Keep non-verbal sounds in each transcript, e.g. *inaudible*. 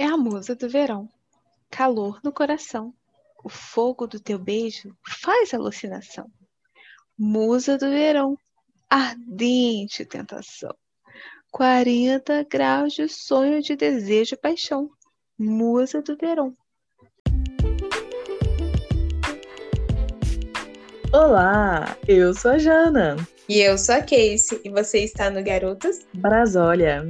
é a musa do verão. Calor no coração. O fogo do teu beijo faz alucinação. Musa do verão, ardente tentação. 40 graus de sonho, de desejo e paixão. Musa do verão. Olá, eu sou a Jana. E eu sou a Casey, e você está no Garotas Brasólia.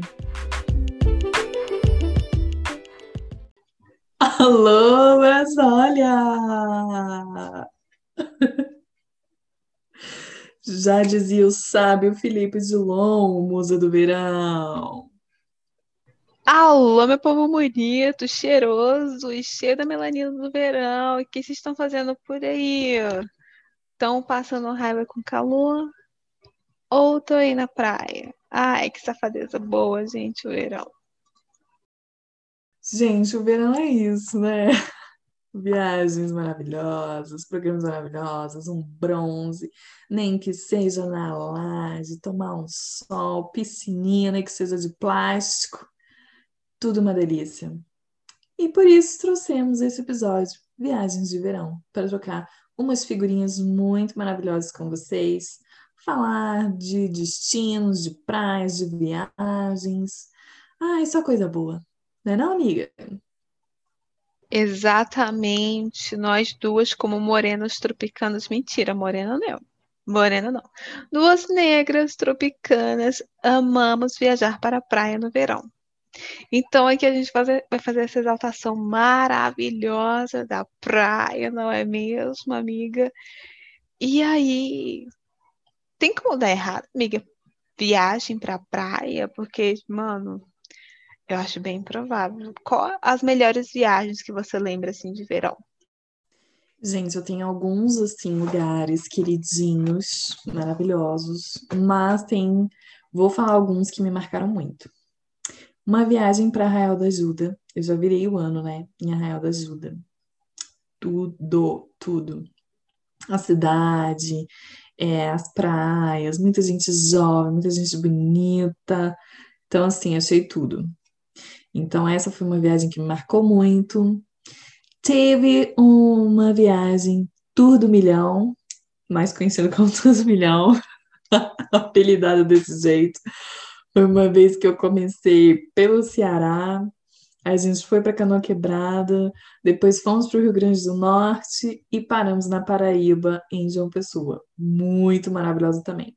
Alô, Brasólia! Já dizia o sábio Felipe Dilon, musa do verão. Alô, meu povo bonito, cheiroso e cheio da melanina do verão. O que vocês estão fazendo por aí? Estão passando raiva com calor? Ou tô aí na praia? Ai, que safadeza boa, gente, o verão. Gente, o verão é isso, né? *laughs* Viagens maravilhosas, programas maravilhosos, um bronze, nem que seja na laje, tomar um sol, piscininha, que seja de plástico, tudo uma delícia. E por isso trouxemos esse episódio, Viagens de Verão, para trocar umas figurinhas muito maravilhosas com vocês, falar de destinos, de praias, de viagens. Ai, só coisa boa. Não é não, amiga? Exatamente. Nós duas, como morenas tropicanas. Mentira, morena não. Morena não. Duas negras tropicanas amamos viajar para a praia no verão. Então aqui a gente vai fazer essa exaltação maravilhosa da praia, não é mesmo, amiga? E aí, tem como dar errado, amiga? Viagem para a praia, porque, mano, eu acho bem provável. Qual as melhores viagens que você lembra assim de verão? Gente, eu tenho alguns assim lugares queridinhos, maravilhosos, mas tem, vou falar alguns que me marcaram muito. Uma viagem para Arraial da Ajuda. Eu já virei o ano, né? Em Arraial da Ajuda. Tudo, tudo. A cidade, é, as praias, muita gente jovem, muita gente bonita. Então, assim, achei tudo. Então, essa foi uma viagem que me marcou muito. Teve uma viagem Tour do Milhão, mais conhecido como *laughs* Tour do Milhão, *laughs* apelidado desse jeito. Foi uma vez que eu comecei pelo Ceará, a gente foi para Canoa Quebrada, depois fomos para o Rio Grande do Norte e paramos na Paraíba, em João Pessoa. Muito maravilhosa também.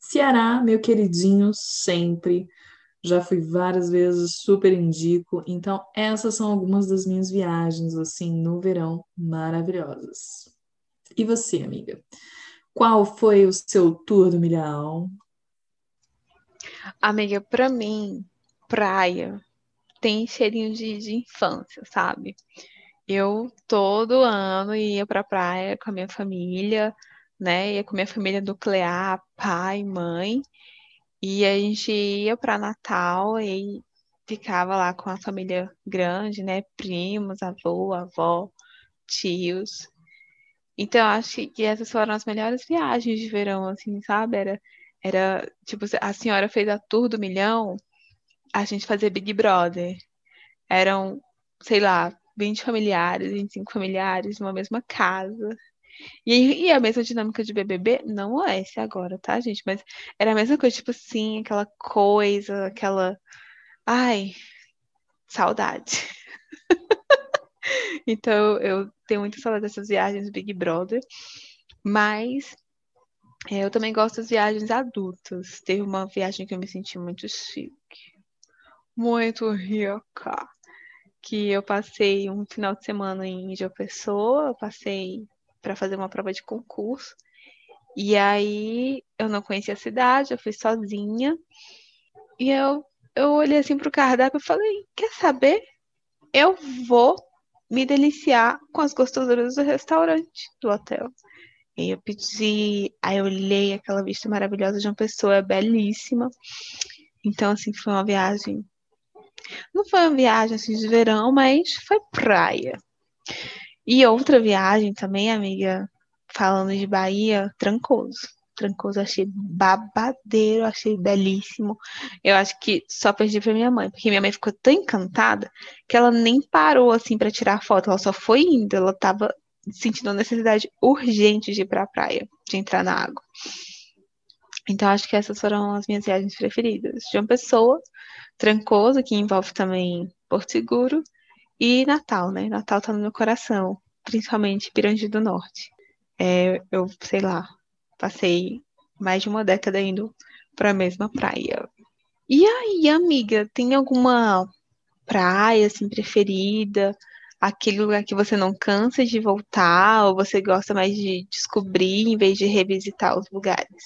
Ceará, meu queridinho, sempre já fui várias vezes, super indico. Então, essas são algumas das minhas viagens, assim, no verão, maravilhosas. E você, amiga? Qual foi o seu tour do milhão? Amiga, para mim, praia tem cheirinho de, de infância, sabe? Eu todo ano ia pra praia com a minha família, né? Ia com a minha família nuclear, pai, mãe. E a gente ia para Natal e ficava lá com a família grande, né? Primos, avô, avó, tios. Então, acho que essas foram as melhores viagens de verão, assim, sabe? Era, era tipo, a senhora fez a tour do milhão, a gente fazia Big Brother. Eram, sei lá, 20 familiares, 25 familiares numa mesma casa. E, e a mesma dinâmica de BBB não é esse agora, tá, gente? Mas era a mesma coisa, tipo assim, aquela coisa, aquela. Ai, saudade. *laughs* então eu tenho muita saudade dessas viagens Big Brother. Mas é, eu também gosto das viagens adultas. Teve uma viagem que eu me senti muito chique, muito rica. Que eu passei um final de semana em João Pessoa, eu passei para fazer uma prova de concurso. E aí eu não conhecia a cidade, eu fui sozinha. E eu, eu olhei assim pro cardápio e falei: quer saber? Eu vou me deliciar com as gostosuras do restaurante do hotel. E eu pedi, aí eu olhei aquela vista maravilhosa de uma pessoa belíssima. Então, assim, foi uma viagem. Não foi uma viagem assim de verão, mas foi praia. E outra viagem também, amiga, falando de Bahia, Trancoso. Trancoso, achei babadeiro, achei belíssimo. Eu acho que só perdi pra minha mãe, porque minha mãe ficou tão encantada que ela nem parou assim para tirar foto, ela só foi indo, ela tava sentindo a necessidade urgente de ir pra praia, de entrar na água. Então, acho que essas foram as minhas viagens preferidas. De uma pessoa, Trancoso, que envolve também Porto Seguro, e Natal, né? Natal tá no meu coração, principalmente Pirangi do Norte. É, eu, sei lá, passei mais de uma década indo para a mesma praia. E aí, amiga, tem alguma praia assim preferida? Aquele lugar que você não cansa de voltar ou você gosta mais de descobrir em vez de revisitar os lugares?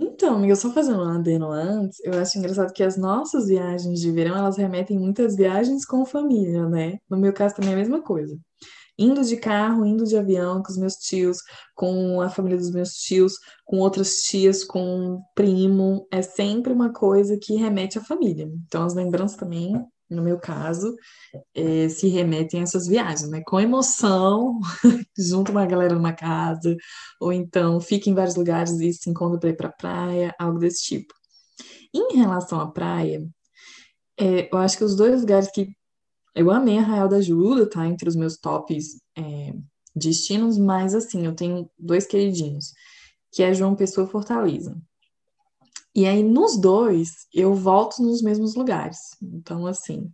Então, amiga, só fazendo um adeno antes, eu acho engraçado que as nossas viagens de verão, elas remetem muitas viagens com família, né? No meu caso também é a mesma coisa. Indo de carro, indo de avião com os meus tios, com a família dos meus tios, com outras tias, com um primo, é sempre uma coisa que remete à família. Então, as lembranças também no meu caso, é, se remetem a essas viagens, né? Com emoção, *laughs* junto uma galera numa casa, ou então fica em vários lugares e se encontra para ir para praia, algo desse tipo. Em relação à praia, é, eu acho que os dois lugares que eu amei Arraial da Ajuda, tá? Entre os meus tops é, destinos, mas assim, eu tenho dois queridinhos, que é João Pessoa Fortaleza. E aí, nos dois, eu volto nos mesmos lugares. Então, assim,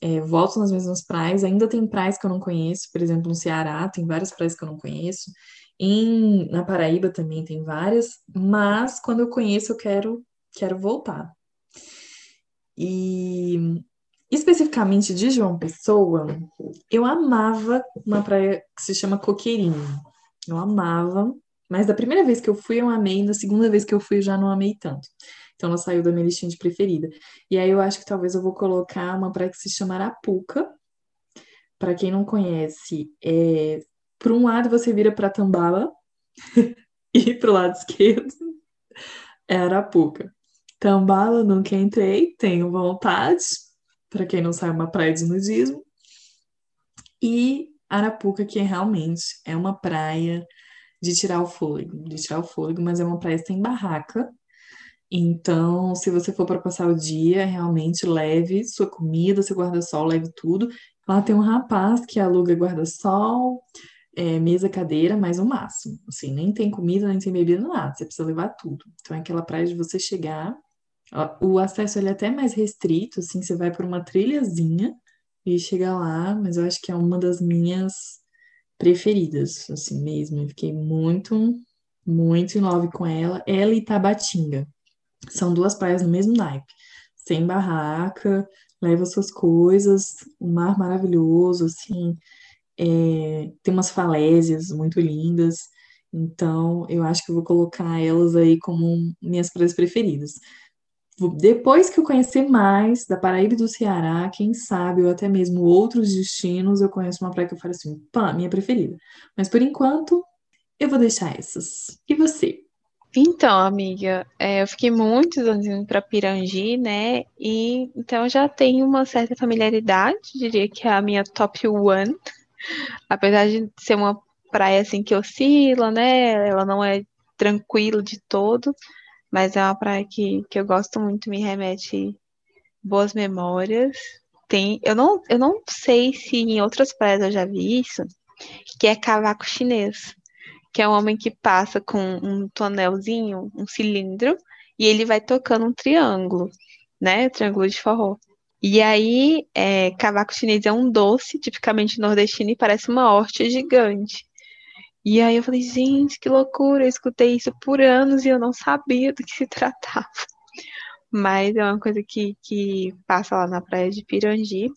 é, volto nas mesmas praias. Ainda tem praias que eu não conheço, por exemplo, no Ceará, tem várias praias que eu não conheço. Em, na Paraíba também tem várias, mas quando eu conheço, eu quero, quero voltar. E especificamente de João Pessoa, eu amava uma praia que se chama Coqueirinho. Eu amava, mas da primeira vez que eu fui, eu amei, da segunda vez que eu fui, eu já não amei tanto. Então ela saiu da minha listinha de preferida. E aí eu acho que talvez eu vou colocar uma praia que se chama Arapuca. Para quem não conhece, é... por um lado você vira para Tambala *laughs* e pro lado esquerdo é Arapuca. Tambala nunca entrei, tenho vontade. Para quem não sabe, é uma praia de nudismo. E Arapuca, que realmente é uma praia de tirar o fôlego, de tirar o fôlego, mas é uma praia sem barraca. Então, se você for para passar o dia, realmente leve sua comida, seu guarda-sol, leve tudo. Lá tem um rapaz que aluga guarda-sol, é, mesa, cadeira, mas o máximo. Assim, nem tem comida, nem tem bebida, nada. Você precisa levar tudo. Então, é aquela praia de você chegar. O acesso ele é até mais restrito, assim, você vai por uma trilhazinha e chega lá, mas eu acho que é uma das minhas preferidas, assim mesmo. Eu fiquei muito, muito em love com ela. Ela e Tabatinga. São duas praias no mesmo naipe. Sem barraca, leva suas coisas, o um mar maravilhoso, assim. É, tem umas falésias muito lindas. Então, eu acho que eu vou colocar elas aí como minhas praias preferidas depois que eu conhecer mais da Paraíba e do Ceará, quem sabe, ou até mesmo outros destinos, eu conheço uma praia que eu falo assim, pá, minha preferida. Mas por enquanto, eu vou deixar essas. E você? Então, amiga, é, eu fiquei muitos anos indo para Pirangi, né? E então já tenho uma certa familiaridade, diria que é a minha top one. Apesar de ser uma praia assim que oscila, né? Ela não é tranquila de todo. Mas é uma praia que, que eu gosto muito, me remete boas memórias. Tem, eu não, eu não sei se em outras praias eu já vi isso, que é cavaco chinês, que é um homem que passa com um tonelzinho, um cilindro, e ele vai tocando um triângulo, né? Triângulo de forró. E aí, é, cavaco chinês é um doce, tipicamente nordestino, e parece uma horta gigante. E aí eu falei, gente, que loucura, eu escutei isso por anos e eu não sabia do que se *laughs* tratava. Mas é uma coisa que, que passa lá na praia de Pirangi.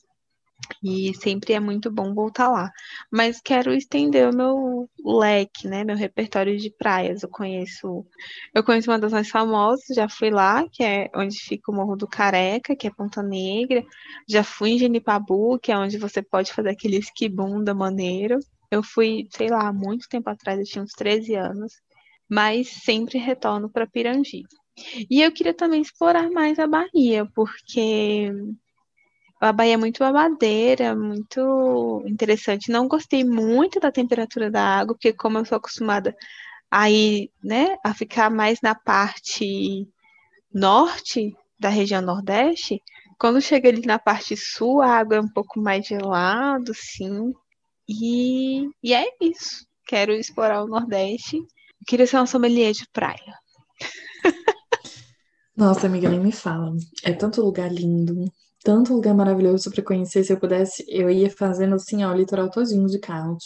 E sempre é muito bom voltar lá. Mas quero estender o meu leque, né? Meu repertório de praias. Eu conheço. Eu conheço uma das mais famosas, já fui lá, que é onde fica o Morro do Careca, que é Ponta Negra. Já fui em Genipabu, que é onde você pode fazer aquele esquibunda maneiro. Eu fui, sei lá, muito tempo atrás, eu tinha uns 13 anos, mas sempre retorno para Pirangi. E eu queria também explorar mais a Bahia, porque a Bahia é muito babadeira, muito interessante. Não gostei muito da temperatura da água, porque como eu sou acostumada aí, né, a ficar mais na parte norte da região Nordeste, quando chega ali na parte sul, a água é um pouco mais gelada, sim. E, e é isso. Quero explorar o Nordeste. queria ser uma sommelier de praia. *laughs* Nossa, amiga, nem me fala. É tanto lugar lindo, tanto lugar maravilhoso para conhecer. Se eu pudesse, eu ia fazendo assim, ó, o litoral todinho de carro,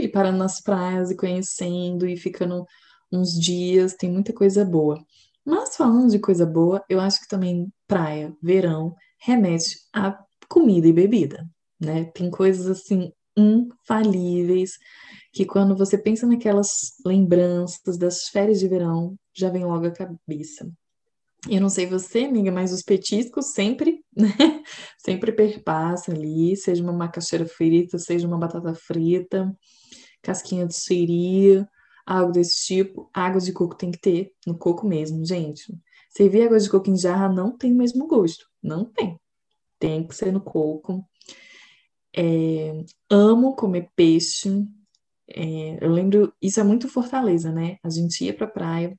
e parando nas praias e conhecendo e ficando uns dias. Tem muita coisa boa. Mas falando de coisa boa, eu acho que também praia, verão, remete a comida e bebida, né? Tem coisas assim infalíveis que quando você pensa naquelas lembranças das férias de verão, já vem logo a cabeça. Eu não sei você, amiga, mas os petiscos sempre, *laughs* né? Sempre perpassam ali, seja uma macaxeira frita, seja uma batata frita, casquinha de siri, algo desse tipo. Água de coco tem que ter, no coco mesmo, gente. Servir água de coco em jarra não tem o mesmo gosto. Não tem. Tem que ser no coco. É, amo comer peixe. É, eu lembro, isso é muito Fortaleza, né? A gente ia pra praia,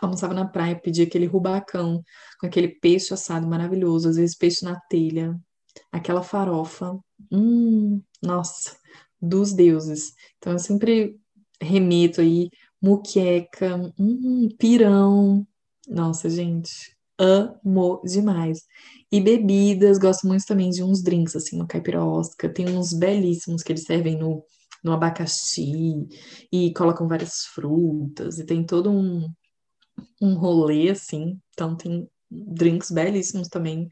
almoçava na praia, pedia aquele rubacão com aquele peixe assado maravilhoso, às vezes peixe na telha, aquela farofa. Hum, nossa, dos deuses. Então eu sempre remito aí, muqueca, hum, pirão. Nossa, gente, amo demais. E bebidas, gosto muito também de uns drinks, assim, uma caipirosca. Tem uns belíssimos que eles servem no, no abacaxi e colocam várias frutas. E tem todo um, um rolê, assim. Então tem drinks belíssimos também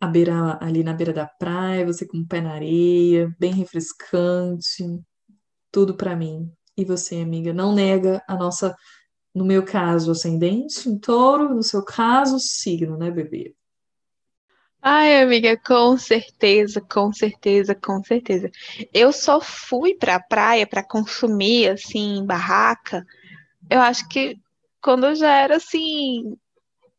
à beira, ali na beira da praia, você com o pé na areia, bem refrescante. Tudo para mim. E você, amiga, não nega a nossa, no meu caso, ascendente em touro, no seu caso, signo, né, bebê? Ai, amiga, com certeza, com certeza, com certeza. Eu só fui pra praia para consumir, assim, barraca, eu acho que quando eu já era, assim,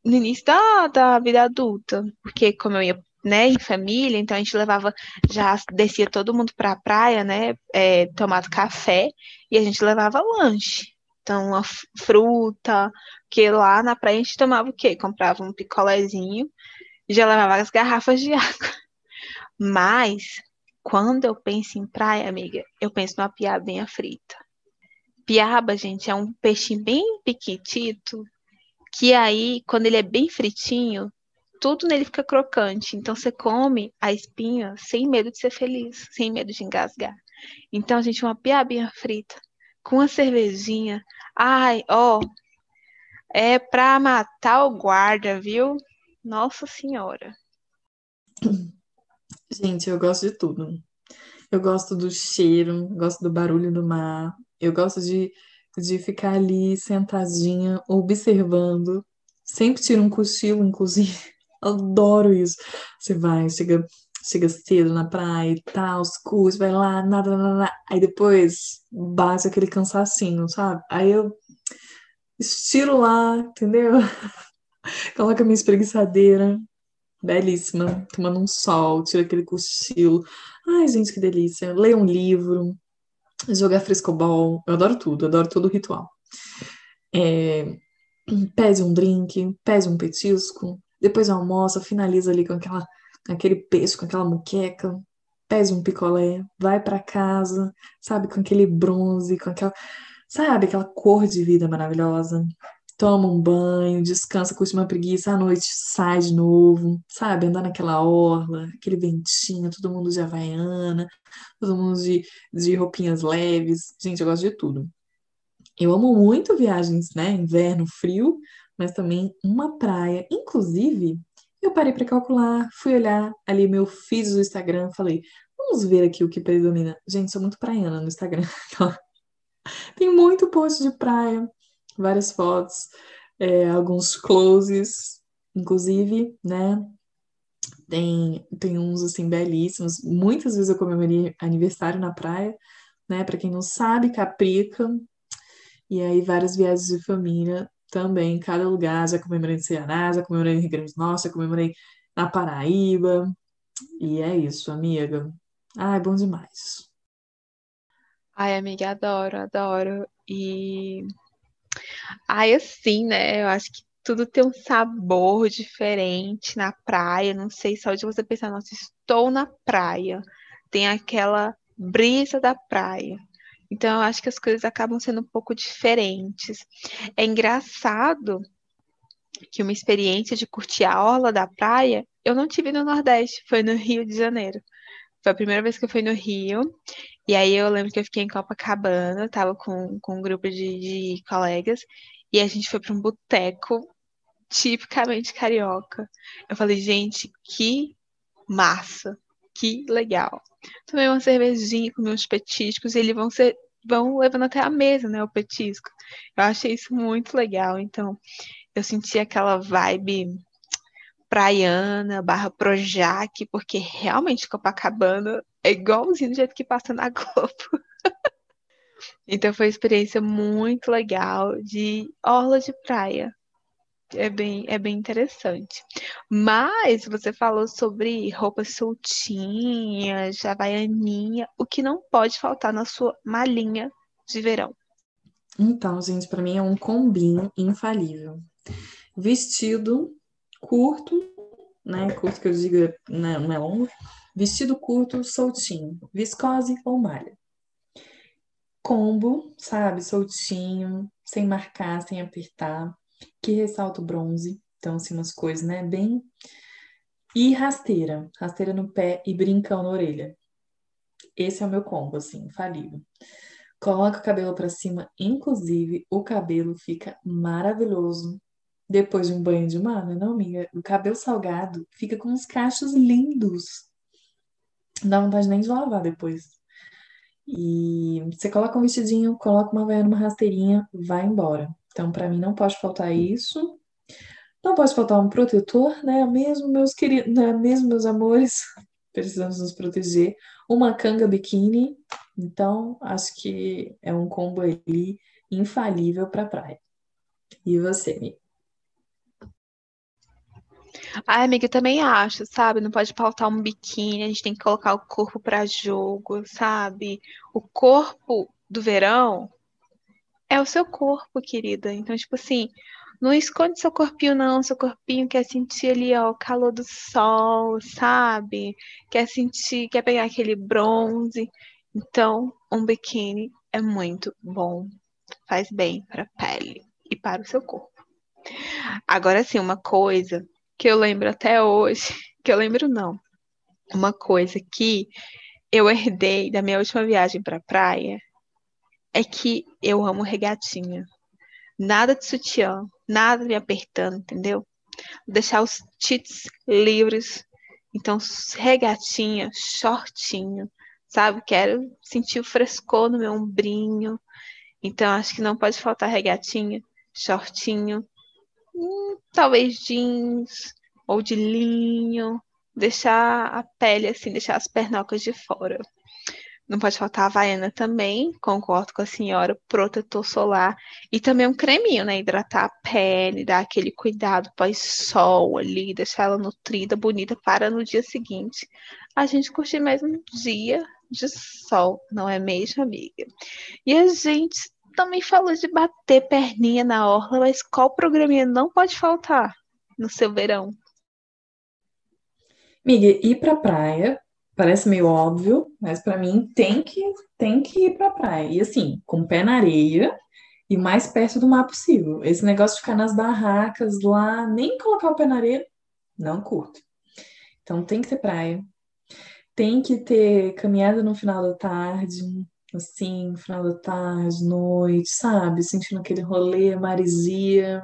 no início da, da vida adulta. Porque como eu ia, né, em família, então a gente levava, já descia todo mundo pra praia, né, é, tomar café, e a gente levava lanche. Então, a fruta, que lá na praia a gente tomava o quê? Comprava um picolézinho já levava as garrafas de *laughs* água. Mas, quando eu penso em praia, amiga, eu penso numa piabinha frita. Piaba, gente, é um peixinho bem piquitito, que aí, quando ele é bem fritinho, tudo nele fica crocante. Então, você come a espinha sem medo de ser feliz, sem medo de engasgar. Então, gente, uma piabinha frita com uma cervejinha. Ai, ó, é pra matar o guarda, viu? Nossa Senhora. Gente, eu gosto de tudo. Eu gosto do cheiro, gosto do barulho do mar, eu gosto de, de ficar ali sentadinha, observando. Sempre tiro um cochilo, inclusive. *laughs* Adoro isso. Você vai, chega, chega cedo na praia e tal, cursos, vai lá, nada, nada, nada. Aí depois bate aquele cansacinho, sabe? Aí eu estiro lá, entendeu? *laughs* *laughs* Coloca minha espreguiçadeira, belíssima, tomando um sol, tira aquele cochilo. Ai, gente, que delícia. Ler um livro, jogar frescobol. Eu adoro tudo, eu adoro todo o ritual. É, pede um drink, pede um petisco, depois almoça, finaliza ali com, aquela, aquele peixe, com aquela muqueca, pede um picolé, vai para casa, sabe, com aquele bronze, com aquela, sabe, aquela cor de vida maravilhosa toma um banho, descansa, curte uma preguiça, à noite sai de novo, sabe? Andar naquela orla, aquele ventinho, todo mundo de havaiana, todo mundo de, de roupinhas leves. Gente, eu gosto de tudo. Eu amo muito viagens, né? Inverno, frio, mas também uma praia. Inclusive, eu parei para calcular, fui olhar ali meu feed do Instagram, falei, vamos ver aqui o que predomina. Gente, sou muito praiana no Instagram. *laughs* Tem muito post de praia, várias fotos, é, alguns closes, inclusive, né? Tem, tem uns assim belíssimos. Muitas vezes eu comemorei aniversário na praia, né? Para quem não sabe, Caprica. E aí várias viagens de família também, cada lugar. Já comemorei no Ceará, já comemorei no Rio Grande do Norte, já comemorei na Paraíba. E é isso, amiga. Ai, bom demais. Ai, amiga, adoro, adoro. E Aí assim, né? Eu acho que tudo tem um sabor diferente na praia. Não sei só de você pensar, nossa, estou na praia. Tem aquela brisa da praia. Então, eu acho que as coisas acabam sendo um pouco diferentes. É engraçado que uma experiência de curtir a orla da praia eu não tive no Nordeste, foi no Rio de Janeiro. Foi a primeira vez que eu fui no Rio. E aí eu lembro que eu fiquei em Copacabana, tava com, com um grupo de, de colegas, e a gente foi para um boteco tipicamente carioca. Eu falei, gente, que massa, que legal. Tomei uma cervejinha, comi uns petiscos, e eles vão ser vão levando até a mesa, né, o petisco. Eu achei isso muito legal. Então, eu senti aquela vibe praiana, barra Projac, porque realmente Copacabana é igualzinho do jeito que passa na *laughs* Globo. então foi uma experiência muito legal de orla de praia. É bem, é bem interessante. Mas você falou sobre roupas soltinhas, havaianinha, o que não pode faltar na sua malinha de verão. Então, gente, para mim é um combinho infalível. Vestido curto, né? Curto que eu digo né, não é longo. Vestido curto, soltinho, viscose ou malha. Combo, sabe? Soltinho, sem marcar, sem apertar, que ressalta o bronze. Então, assim, umas coisas, né? Bem. E rasteira, rasteira no pé e brincão na orelha. Esse é o meu combo, assim, infalível. Coloca o cabelo para cima, inclusive o cabelo fica maravilhoso depois de um banho de mar, né, não, amiga? O cabelo salgado fica com uns cachos lindos. Não dá vontade nem de lavar depois. E você coloca um vestidinho, coloca uma veia numa rasteirinha, vai embora. Então, para mim, não pode faltar isso. Não pode faltar um protetor, né? Mesmo, meus queridos, né? Mesmo, meus amores, *laughs* precisamos nos proteger. Uma canga biquíni. Então, acho que é um combo ali infalível para praia. E você, amiga? Ai, amiga, eu também acho, sabe? Não pode faltar um biquíni, a gente tem que colocar o corpo para jogo, sabe? O corpo do verão é o seu corpo, querida. Então, tipo assim, não esconde seu corpinho, não. Seu corpinho quer sentir ali, ó, o calor do sol, sabe? Quer sentir, quer pegar aquele bronze. Então, um biquíni é muito bom. Faz bem para a pele e para o seu corpo. Agora, sim, uma coisa que eu lembro até hoje, *laughs* que eu lembro não, uma coisa que eu herdei da minha última viagem para a praia é que eu amo regatinha. Nada de sutiã, nada me apertando, entendeu? Deixar os tits livres. Então, regatinha, shortinho, sabe? Quero sentir o frescor no meu ombrinho. Então, acho que não pode faltar regatinha, shortinho, hum, talvez jeans ou de linho, deixar a pele assim, deixar as pernocas de fora. Não pode faltar a havaiana também, concordo com a senhora, protetor solar e também um creminho, né? Hidratar a pele, dar aquele cuidado pós-sol ali, deixar ela nutrida, bonita para no dia seguinte a gente curtir mais um dia de sol, não é mesmo, amiga? E a gente também falou de bater perninha na orla, mas qual programinha não pode faltar no seu verão? Miga, ir pra praia parece meio óbvio, mas para mim tem que tem que ir pra praia. E assim, com o pé na areia e mais perto do mar possível. Esse negócio de ficar nas barracas lá, nem colocar o pé na areia, não curto. Então tem que ter praia. Tem que ter caminhada no final da tarde, assim, final da tarde, noite, sabe? Sentindo aquele rolê, maresia.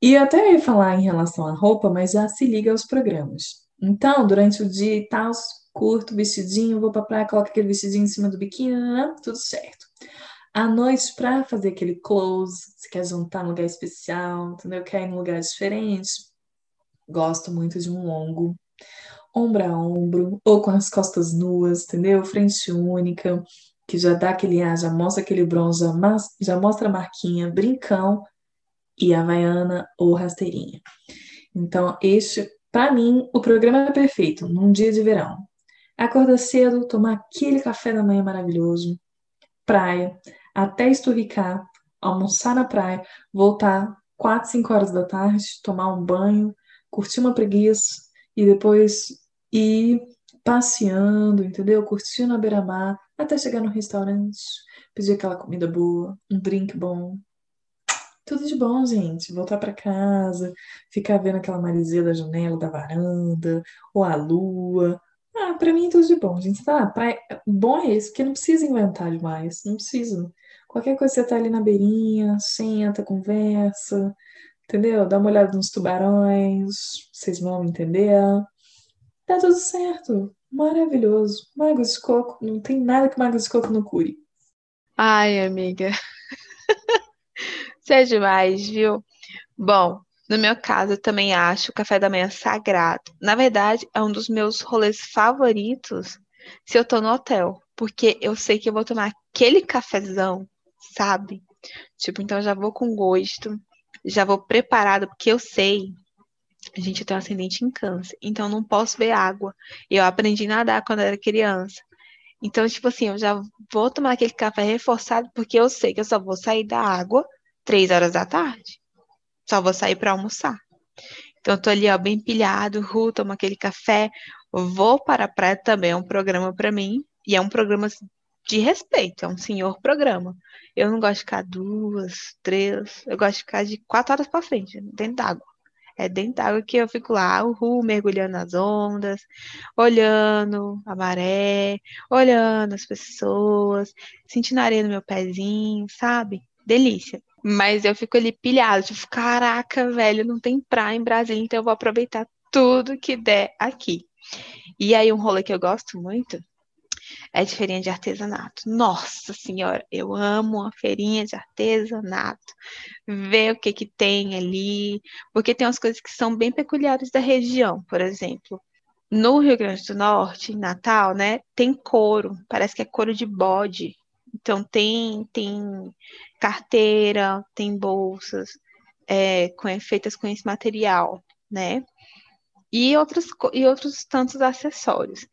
E até ia falar em relação à roupa, mas já se liga aos programas. Então, durante o dia e tal, curto vestidinho, vou pra praia, coloco aquele vestidinho em cima do biquíni, tudo certo. À noite, pra fazer aquele close, se quer juntar num lugar especial, entendeu? Quer ir num lugar diferente, gosto muito de um longo ombro a ombro, ou com as costas nuas, entendeu? Frente única, que já dá aquele ar, já mostra aquele bronze, já, já mostra a marquinha, brincão e havaiana ou rasteirinha. Então, este, para mim, o programa é perfeito num dia de verão. Acorda cedo, tomar aquele café da manhã maravilhoso, praia, até esturricar, almoçar na praia, voltar 4, 5 horas da tarde, tomar um banho, curtir uma preguiça e depois ir passeando, entendeu? Curtindo a beira-mar até chegar no restaurante, pedir aquela comida boa, um drink bom. Tudo de bom, gente. Voltar para casa, ficar vendo aquela marisia da janela, da varanda, ou a lua. Ah, pra mim tudo de bom, gente. Tá, praia... bom é esse, porque não precisa inventar demais. Não precisa. Qualquer coisa você tá ali na beirinha, senta, conversa, entendeu? Dá uma olhada nos tubarões, vocês vão entender. Tá tudo certo. Maravilhoso. Magos de coco, não tem nada que magos de coco não cure. Ai, amiga. Você é demais, viu? Bom, no meu caso, eu também acho o café da manhã sagrado. Na verdade, é um dos meus rolês favoritos se eu tô no hotel, porque eu sei que eu vou tomar aquele cafezão, sabe? Tipo, então já vou com gosto, já vou preparado, porque eu sei. A gente tem um ascendente em câncer, então não posso ver água. Eu aprendi a nadar quando era criança. Então, tipo assim, eu já vou tomar aquele café reforçado, porque eu sei que eu só vou sair da água três horas da tarde. Só vou sair para almoçar. Então, eu tô ali, ó, bem pilhado, ru, tomo aquele café, vou para a praia também, é um programa para mim, e é um programa de respeito, é um senhor programa. Eu não gosto de ficar duas, três, eu gosto de ficar de quatro horas para frente, dentro d'água. É dentro d'água que eu fico lá, uhul, mergulhando nas ondas, olhando a maré, olhando as pessoas, sentindo areia no meu pezinho, sabe? Delícia. Mas eu fico ali pilhado, tipo, caraca, velho, não tem praia em Brasília, então eu vou aproveitar tudo que der aqui. E aí, um rolê que eu gosto muito é de feirinha de artesanato. Nossa senhora, eu amo a feirinha de artesanato. Ver o que que tem ali, porque tem umas coisas que são bem peculiares da região, por exemplo. No Rio Grande do Norte, em Natal, né, tem couro, parece que é couro de bode. Então tem tem carteira, tem bolsas é, com, feitas com esse material, né? E outros, e outros tantos acessórios.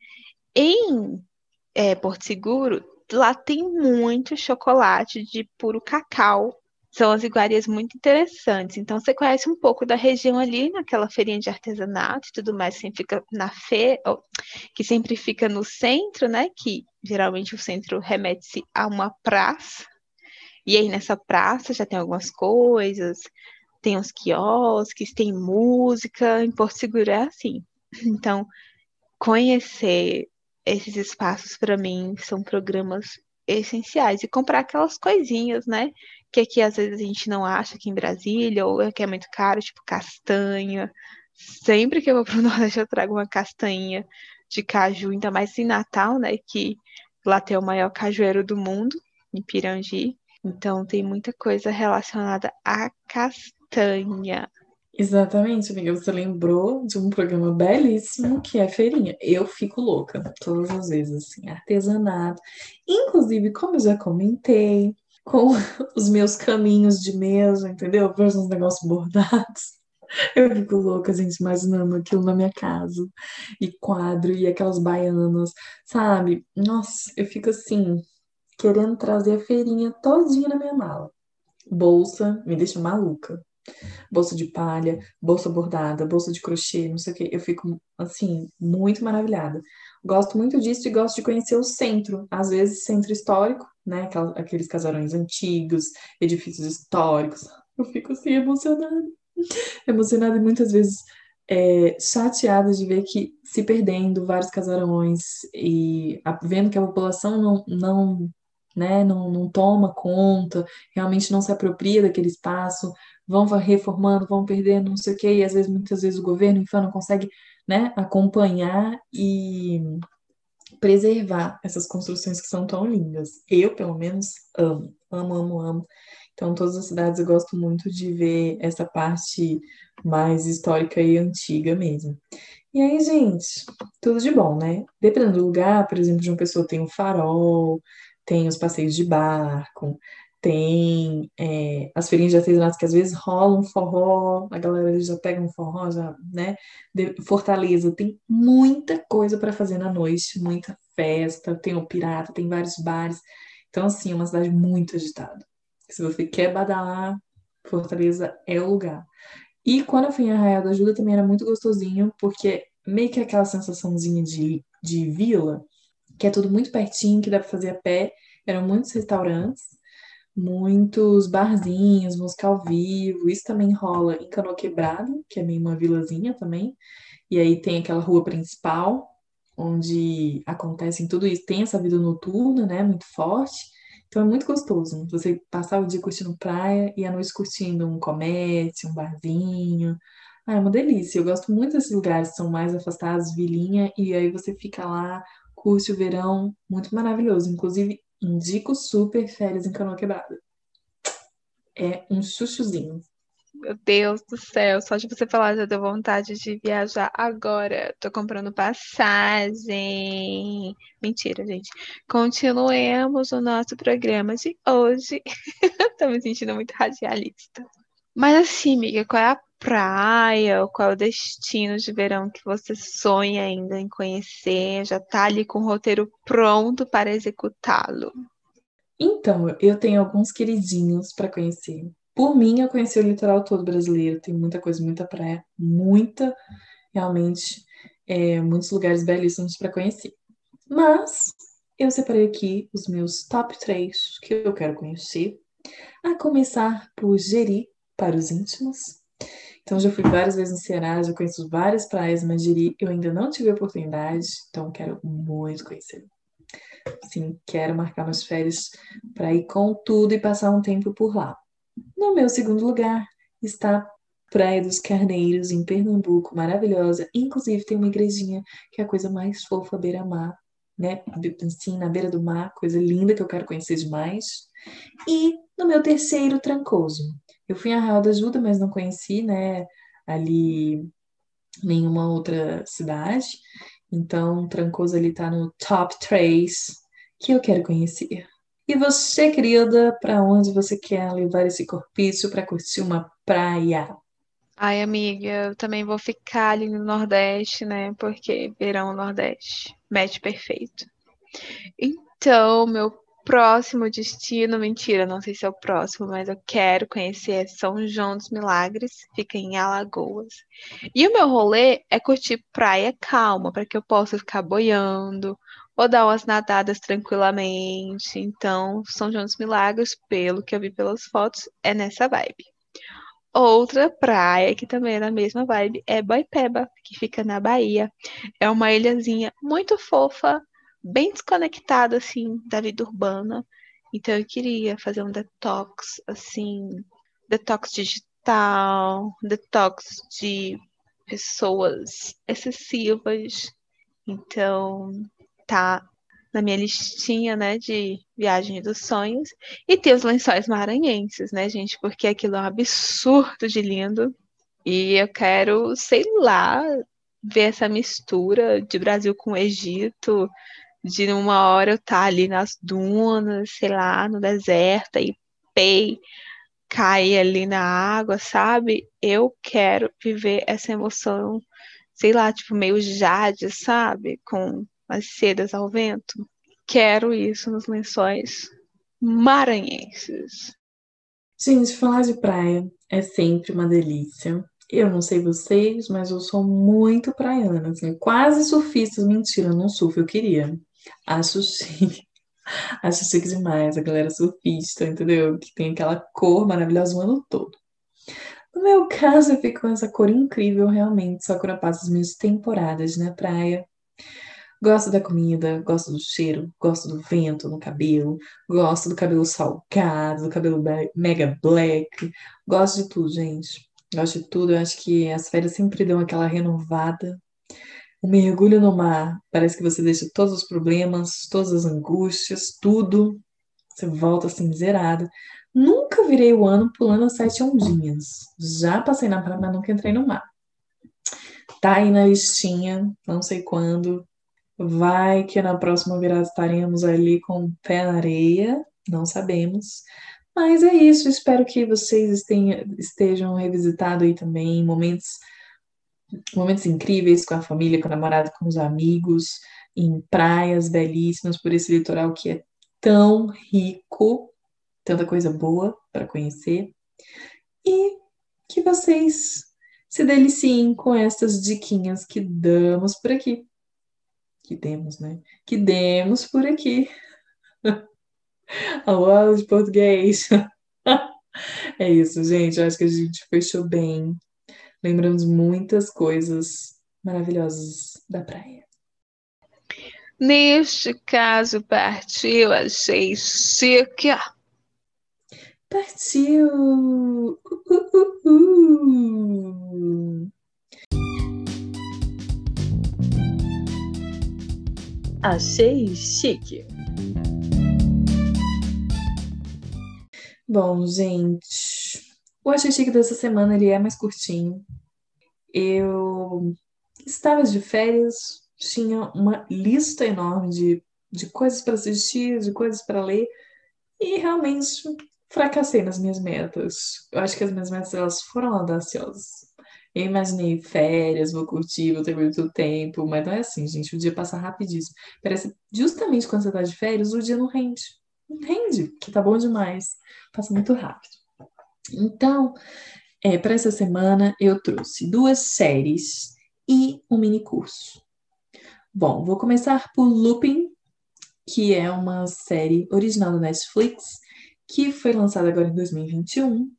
Em é, Porto Seguro, lá tem muito chocolate de puro cacau. São as iguarias muito interessantes. Então, você conhece um pouco da região ali, naquela feirinha de artesanato e tudo mais, que fica na feira, que sempre fica no centro, né? Que geralmente o centro remete-se a uma praça. E aí, nessa praça já tem algumas coisas, tem uns quiosques, tem música. Em Porto Seguro é assim. Então, conhecer esses espaços para mim são programas essenciais e comprar aquelas coisinhas, né? Que aqui às vezes a gente não acha aqui em Brasília ou é que é muito caro, tipo castanha. Sempre que eu vou para o *laughs* Nordeste eu trago uma castanha de caju, ainda mais em Natal, né? Que lá tem o maior cajueiro do mundo, em Pirangi. Então tem muita coisa relacionada à castanha. Exatamente, amiga. Você lembrou de um programa belíssimo que é Feirinha. Eu fico louca todas as vezes, assim, artesanato. Inclusive, como eu já comentei, com *laughs* os meus caminhos de mesa, entendeu? Vejo uns negócios bordados. *laughs* Eu fico louca, gente, imaginando aquilo na minha casa. E quadro, e aquelas baianas, sabe? Nossa, eu fico assim, querendo trazer a feirinha todinha na minha mala. Bolsa me deixa maluca bolsa de palha, bolsa bordada, bolsa de crochê, não sei o que. Eu fico, assim, muito maravilhada. Gosto muito disso e gosto de conhecer o centro, às vezes centro histórico, né? Aqueles casarões antigos, edifícios históricos. Eu fico assim, emocionada. Emocionada e muitas vezes é, chateada de ver que se perdendo vários casarões e a, vendo que a população não, não né, não, não toma conta, realmente não se apropria daquele espaço, vão reformando, vão perdendo, não sei o quê, e às vezes, muitas vezes o governo, enfim, não consegue, né, acompanhar e preservar essas construções que são tão lindas. Eu, pelo menos, amo, amo, amo, amo. Então, todas as cidades eu gosto muito de ver essa parte mais histórica e antiga mesmo. E aí, gente, tudo de bom, né? Dependendo do lugar, por exemplo, de uma pessoa tem um farol, tem os passeios de barco, tem é, as feirinhas de artesanato que às vezes rolam forró, a galera já pega um forró, já, né? Fortaleza tem muita coisa para fazer na noite, muita festa, tem o Pirata, tem vários bares. Então, assim, é uma cidade muito agitada. Se você quer badalar, Fortaleza é o lugar. E quando eu fui em Arraial da Ajuda também era muito gostosinho, porque meio que aquela sensaçãozinha de, de vila, que é tudo muito pertinho, que dá pra fazer a pé. Eram muitos restaurantes, muitos barzinhos, música ao vivo. Isso também rola em Canoa Quebrada, que é meio uma vilazinha também. E aí tem aquela rua principal, onde acontece tudo isso. Tem essa vida noturna, né, muito forte. Então é muito gostoso você passar o dia curtindo praia e a noite curtindo um comércio, um barzinho. Ah, é uma delícia. Eu gosto muito desses lugares que são mais afastados, vilinha, e aí você fica lá, curte o verão, muito maravilhoso. Inclusive, indico super férias em Canoa Quebrada. É um chuchuzinho. Meu Deus do céu, só de você falar já deu vontade de viajar agora. Tô comprando passagem. Mentira, gente. Continuemos o nosso programa de hoje. *laughs* Tô me sentindo muito radialista. Mas assim, amiga, qual é a praia, ou qual é o destino de verão que você sonha ainda em conhecer? Já tá ali com o roteiro pronto para executá-lo? Então, eu tenho alguns queridinhos para conhecer. Por mim, eu conheci o litoral todo brasileiro. Tem muita coisa, muita praia, muita, realmente, é, muitos lugares belíssimos para conhecer. Mas eu separei aqui os meus top 3 que eu quero conhecer. A começar por Jeri, para os íntimos. Então, já fui várias vezes no Ceará, já conheço várias praias, mas Jeri eu ainda não tive a oportunidade, então quero muito conhecer. Sim, quero marcar umas férias para ir com tudo e passar um tempo por lá. No meu segundo lugar está Praia dos Carneiros, em Pernambuco, maravilhosa. Inclusive, tem uma igrejinha que é a coisa mais fofa, beira-mar, né? Assim, na beira do mar, coisa linda que eu quero conhecer demais. E no meu terceiro, Trancoso. Eu fui em Arraial da Ajuda, mas não conheci, né? Ali nenhuma outra cidade. Então, Trancoso ali tá no top 3 que eu quero conhecer. E você, querida, para onde você quer levar esse corpício para curtir uma praia? Ai, amiga, eu também vou ficar ali no Nordeste, né? Porque verão Nordeste, match perfeito. Então, meu próximo destino, mentira, não sei se é o próximo, mas eu quero conhecer São João dos Milagres, fica em Alagoas. E o meu rolê é curtir praia calma, para que eu possa ficar boiando, ou dar umas nadadas tranquilamente. Então, São João dos Milagres, pelo que eu vi pelas fotos, é nessa vibe. Outra praia que também é na mesma vibe é Boipeba, que fica na Bahia. É uma ilhazinha muito fofa, bem desconectada assim da vida urbana. Então eu queria fazer um detox assim, detox digital, detox de pessoas excessivas. Então, tá na minha listinha, né, de viagem dos sonhos. E ter os lençóis maranhenses, né, gente? Porque aquilo é um absurdo de lindo. E eu quero, sei lá, ver essa mistura de Brasil com Egito, de uma hora eu estar tá ali nas dunas, sei lá, no deserto, e pei, cair ali na água, sabe? Eu quero viver essa emoção, sei lá, tipo, meio jade, sabe? Com as sedas ao vento. Quero isso nos lençóis maranhenses. Gente, falar de praia é sempre uma delícia. Eu não sei vocês, mas eu sou muito praiana, assim, quase surfista. Mentira, não surfo, eu queria. Acho chique. Acho chique demais a galera surfista, entendeu? Que tem aquela cor maravilhosa o ano todo. No meu caso, eu fico com essa cor incrível, realmente, só quando eu passo as minhas temporadas na praia. Gosto da comida, gosto do cheiro, gosto do vento no cabelo, gosto do cabelo salgado, do cabelo mega black, gosto de tudo, gente. Gosto de tudo. Eu acho que as férias sempre dão aquela renovada. O mergulho no mar, parece que você deixa todos os problemas, todas as angústias, tudo. Você volta assim zerada. Nunca virei o ano pulando as sete ondinhas. Já passei na praia, mas nunca entrei no mar. Tá aí na listinha, não sei quando, Vai que na próxima virada estaremos ali com o pé na areia, não sabemos. Mas é isso, espero que vocês estejam revisitando aí também momentos, momentos incríveis com a família, com o namorado, com os amigos, em praias belíssimas por esse litoral que é tão rico, tanta coisa boa para conhecer. E que vocês se deliciem com essas diquinhas que damos por aqui. Que demos, né? Que demos por aqui. *laughs* A aula de português. *laughs* É isso, gente. Eu acho que a gente fechou bem. Lembramos muitas coisas maravilhosas da praia. Neste caso, partiu, achei chique. Partiu! Uh, uh, uh, achei chique. Bom, gente, o Achei Chique dessa semana ele é mais curtinho. Eu estava de férias, tinha uma lista enorme de, de coisas para assistir, de coisas para ler, e realmente fracassei nas minhas metas. Eu acho que as minhas metas elas foram audaciosas. Eu imaginei férias, vou curtir, vou ter muito tempo, mas não é assim, gente. O dia passa rapidíssimo. Parece justamente quando você tá de férias, o dia não rende. Não rende, que tá bom demais. Passa muito rápido. Então, é, para essa semana eu trouxe duas séries e um mini curso. Bom, vou começar por Lupin, que é uma série original da Netflix, que foi lançada agora em 2021.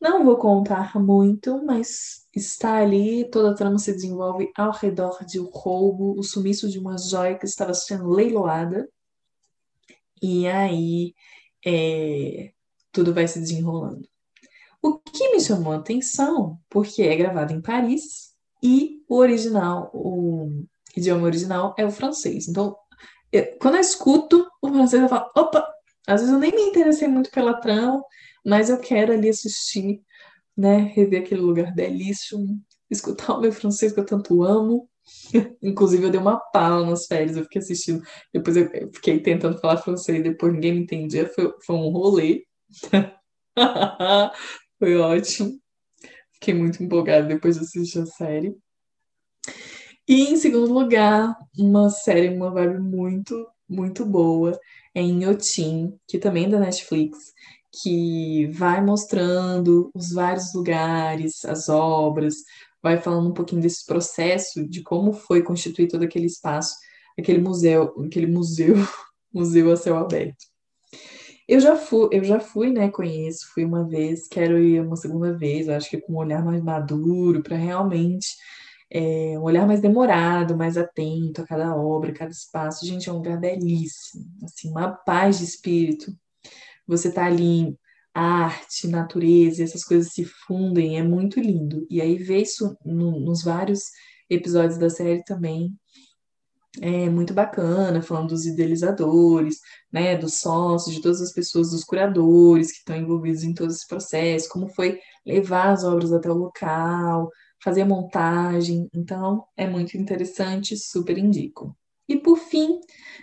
Não vou contar muito, mas está ali, toda a trama se desenvolve ao redor de um roubo, o sumiço de uma joia que estava sendo leiloada. E aí é, tudo vai se desenrolando. O que me chamou a atenção, porque é gravado em Paris e o original, o idioma original é o francês. Então, eu, quando eu escuto o francês, eu falo, opa, às vezes eu nem me interessei muito pela trama, mas eu quero ali assistir, né, rever aquele lugar belíssimo, escutar o meu francês que eu tanto amo. *laughs* Inclusive, eu dei uma pala nas férias, eu fiquei assistindo. Depois eu fiquei tentando falar francês, depois ninguém me entendia. Foi, foi um rolê. *laughs* foi ótimo. Fiquei muito empolgada depois de assistir a série. E em segundo lugar, uma série, uma vibe muito, muito boa é em Yotin, que também é da Netflix, que vai mostrando os vários lugares, as obras, vai falando um pouquinho desse processo, de como foi constituir todo aquele espaço, aquele museu, aquele museu, *laughs* museu a céu aberto. Eu já fui, eu já fui, né? Conheço, fui uma vez, quero ir uma segunda vez, acho que com um olhar mais maduro, para realmente é, um olhar mais demorado, mais atento a cada obra, a cada espaço. Gente, é um lugar belíssimo, assim, uma paz de espírito. Você tá ali arte, natureza, essas coisas se fundem, é muito lindo. E aí ver isso no, nos vários episódios da série também é muito bacana, falando dos idealizadores, né, dos sócios, de todas as pessoas, dos curadores que estão envolvidos em todo esse processo, como foi levar as obras até o local, fazer a montagem. Então, é muito interessante, super indico. E por fim,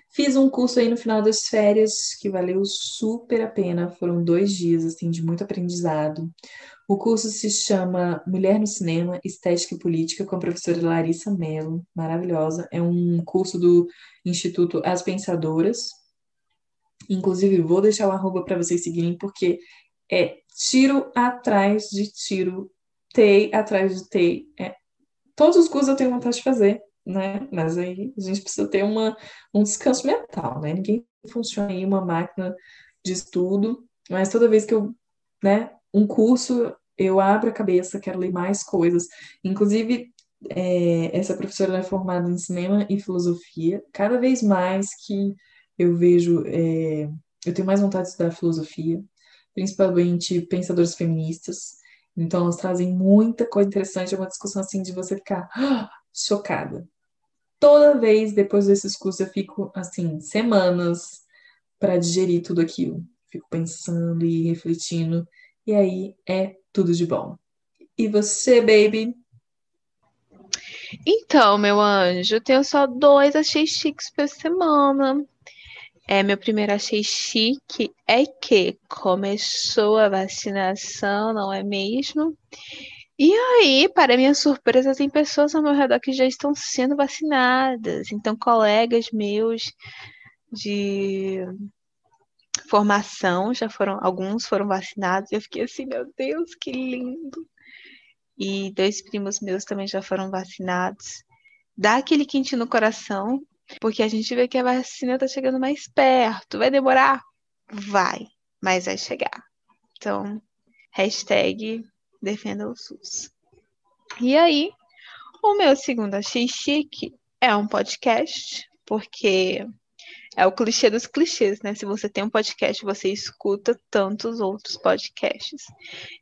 fiz um curso aí no final das férias que valeu super a pena. Foram dois dias assim de muito aprendizado. O curso se chama Mulher no Cinema, Estética e Política, com a professora Larissa Mello, maravilhosa. É um curso do Instituto As Pensadoras. Inclusive, vou deixar o arroba para vocês seguirem, porque é tiro atrás de tiro, TEI atrás de TEI. É, todos os cursos eu tenho vontade de fazer né? Mas aí a gente precisa ter uma, um descanso mental, né? Ninguém funciona aí uma máquina de estudo, mas toda vez que eu, né, um curso, eu abro a cabeça, quero ler mais coisas. Inclusive, é, essa professora é formada em cinema e filosofia. Cada vez mais que eu vejo, é, eu tenho mais vontade de estudar filosofia, principalmente pensadores feministas. Então, elas trazem muita coisa interessante, é uma discussão assim de você ficar ah, chocada toda vez depois desses cursos eu fico assim, semanas para digerir tudo aquilo. Fico pensando e refletindo, e aí é tudo de bom. E você, baby? Então, meu anjo, eu tenho só dois achei chiques por semana. É, meu primeiro achei chique é que começou a vacinação, não é mesmo? E aí, para minha surpresa, tem pessoas ao meu redor que já estão sendo vacinadas. Então, colegas meus de formação, já foram, alguns foram vacinados, e eu fiquei assim, meu Deus, que lindo. E dois primos meus também já foram vacinados. Dá aquele quentinho no coração, porque a gente vê que a vacina está chegando mais perto. Vai demorar? Vai, mas vai chegar. Então, hashtag defenda o SUS. E aí, o meu segundo achei chique é um podcast, porque é o clichê dos clichês, né? Se você tem um podcast, você escuta tantos outros podcasts.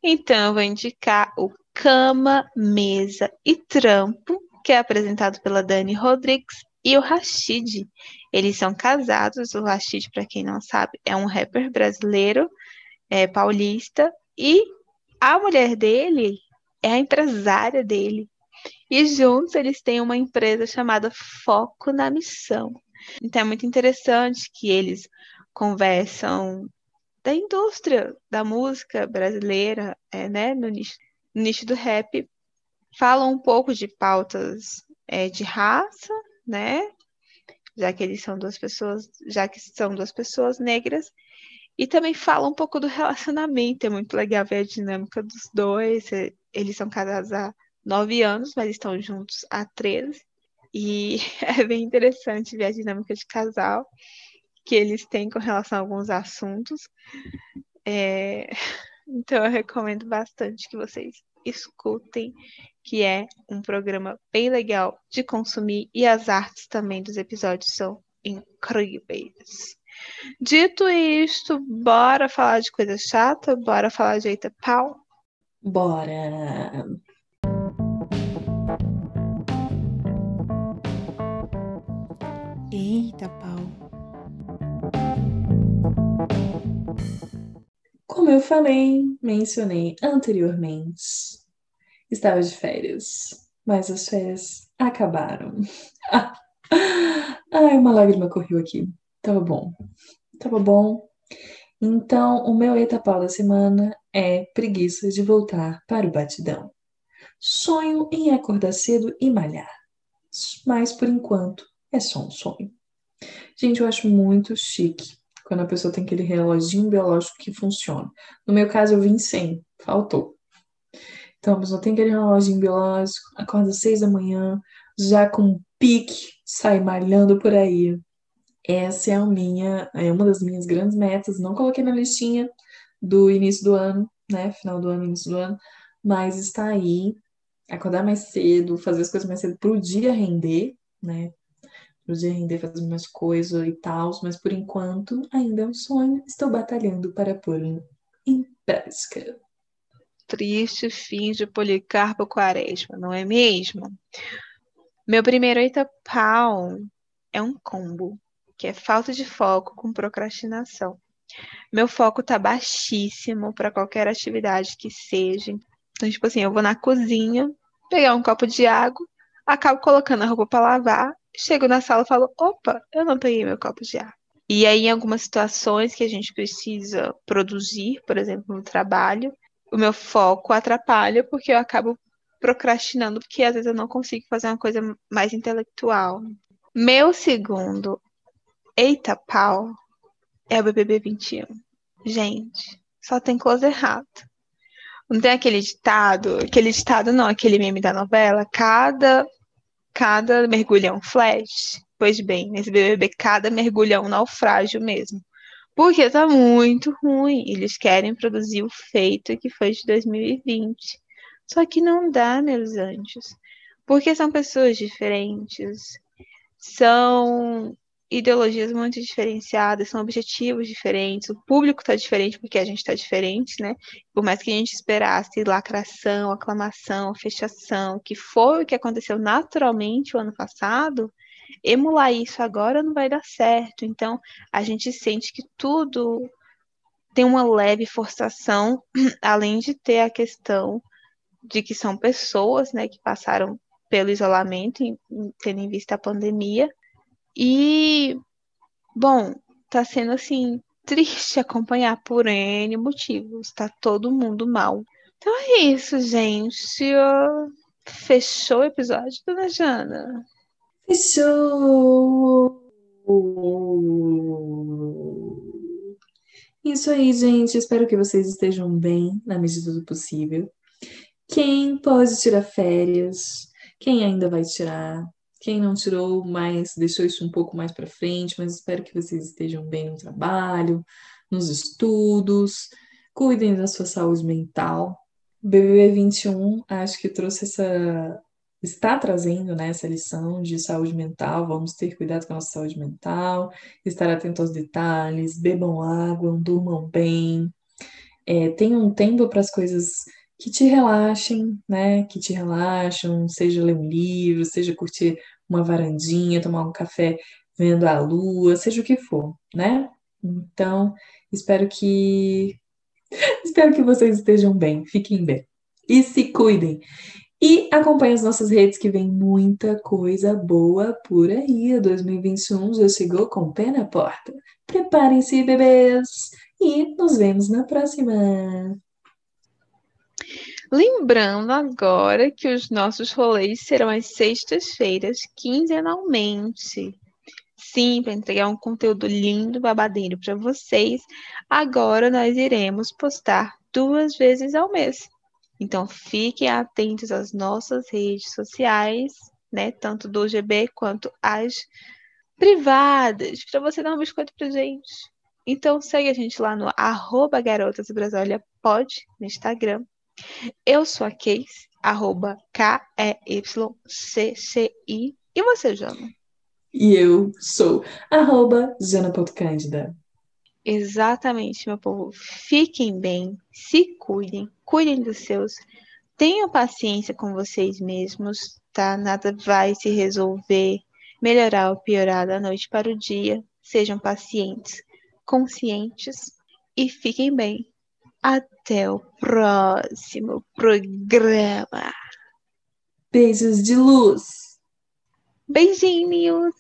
Então, eu vou indicar o Cama, Mesa e Trampo, que é apresentado pela Dani Rodrigues e o Rashid. Eles são casados. O Rashid, para quem não sabe, é um rapper brasileiro, é, paulista, e a mulher dele é a empresária dele. E juntos eles têm uma empresa chamada Foco na Missão. Então é muito interessante que eles conversam da indústria da música brasileira, é, né, no nicho, no nicho do rap, falam um pouco de pautas é, de raça, né, já que eles são duas pessoas, já que são duas pessoas negras, e também fala um pouco do relacionamento. É muito legal ver a dinâmica dos dois. É, eles são casados há nove anos, mas estão juntos há 13. E *laughs* é bem interessante ver a dinâmica de casal que eles têm com relação a alguns assuntos. É... *laughs* Então eu recomendo bastante que vocês escutem, que é um programa bem legal de consumir e as artes também dos episódios são incríveis. Dito isto, bora falar de coisa chata? Bora falar de eita pau? Bora! Eita pau. Como eu falei, mencionei anteriormente, estava de férias, mas as férias acabaram. *laughs* Ai, uma lágrima correu aqui. Tava bom. Tava bom. Então, o meu etapau da semana é preguiça de voltar para o batidão. Sonho em acordar cedo e malhar. Mas, por enquanto, é só um sonho. Gente, eu acho muito chique quando a pessoa tem aquele reloginho biológico que funciona. No meu caso, eu vim sem, faltou. Então, a pessoa tem aquele reloginho biológico, acorda às seis da manhã, já com pique, sai malhando por aí. Essa é a minha, é uma das minhas grandes metas. Não coloquei na listinha do início do ano, né? Final do ano, início do ano, mas está aí. Acordar mais cedo, fazer as coisas mais cedo para o dia render, né? Dia render, fazer mais coisas e tal, mas por enquanto ainda é um sonho. Estou batalhando para pôr em prática. Triste fim de Policarpo Quaresma, não é mesmo? Meu primeiro pau é um combo que é falta de foco com procrastinação. Meu foco tá baixíssimo para qualquer atividade que seja. Então, tipo assim, eu vou na cozinha, pegar um copo de água, acabo colocando a roupa para lavar, chego na sala e falo: opa, eu não peguei meu copo de água. E aí, em algumas situações que a gente precisa produzir, por exemplo, no trabalho, o meu foco atrapalha porque eu acabo procrastinando, porque às vezes eu não consigo fazer uma coisa mais intelectual. Meu segundo Eita pau, é o BBB 21. Gente, só tem coisa errada. Não tem aquele ditado, aquele ditado não, aquele meme da novela, cada cada mergulho um flash. Pois bem, nesse BBB cada mergulho um naufrágio mesmo. Porque tá muito ruim. Eles querem produzir o feito que foi de 2020. Só que não dá, meus anjos. Porque são pessoas diferentes. São ideologias muito diferenciadas, são objetivos diferentes, o público está diferente porque a gente está diferente, né? Por mais que a gente esperasse lacração, aclamação, fechação, que foi o que aconteceu naturalmente o ano passado, emular isso agora não vai dar certo. Então, a gente sente que tudo tem uma leve forçação, *clears throat* além de ter a questão de que são pessoas, né, que passaram pelo isolamento, tendo em vista a pandemia, e, bom, tá sendo assim, *laughs* triste acompanhar por N motivos. Tá todo mundo mal. Então é isso, gente. Fechou o episódio, dona Jana? Fechou! Isso aí, gente. Espero que vocês estejam bem na medida do possível. Quem pode tirar férias, quem ainda vai tirar, quem não tirou, mas deixou isso um pouco mais para frente, mas espero que vocês estejam bem no trabalho, nos estudos, cuidem da sua saúde mental. O BBB 21 acho que trouxe essa está trazendo né, essa lição de saúde mental. Vamos ter cuidado com a nossa saúde mental, estar atento aos detalhes, bebam água, durmam bem, é, tenham tempo para as coisas que te relaxem, né? Que te relaxam, seja ler um livro, seja curtir uma varandinha, tomar um café vendo a lua, seja o que for, né? Então, espero que *laughs* espero que vocês estejam bem, fiquem bem e se cuidem. E acompanhe as nossas redes que vem muita coisa boa por aí. 2021 já chegou com o pé na porta. Preparem-se, bebês, e nos vemos na próxima. Lembrando agora que os nossos rolês serão às sextas-feiras, quinzenalmente. Sim, para entregar um conteúdo lindo, babadeiro para vocês, agora nós iremos postar duas vezes ao mês. Então fiquem atentos às nossas redes sociais, né? Tanto do GB quanto as privadas, para você dar um biscoito pra gente. Então segue a gente lá no arroba no Instagram. Eu sou a Case, arroba K-E-Y-C-C-I. E você, Jana? E eu sou arroba Jana.cândida. Exatamente, meu povo. Fiquem bem, se cuidem, cuidem dos seus, tenham paciência com vocês mesmos, tá? Nada vai se resolver, melhorar ou piorar da noite para o dia. Sejam pacientes, conscientes e fiquem bem. Até o próximo programa. Beijos de luz. Beijinhos.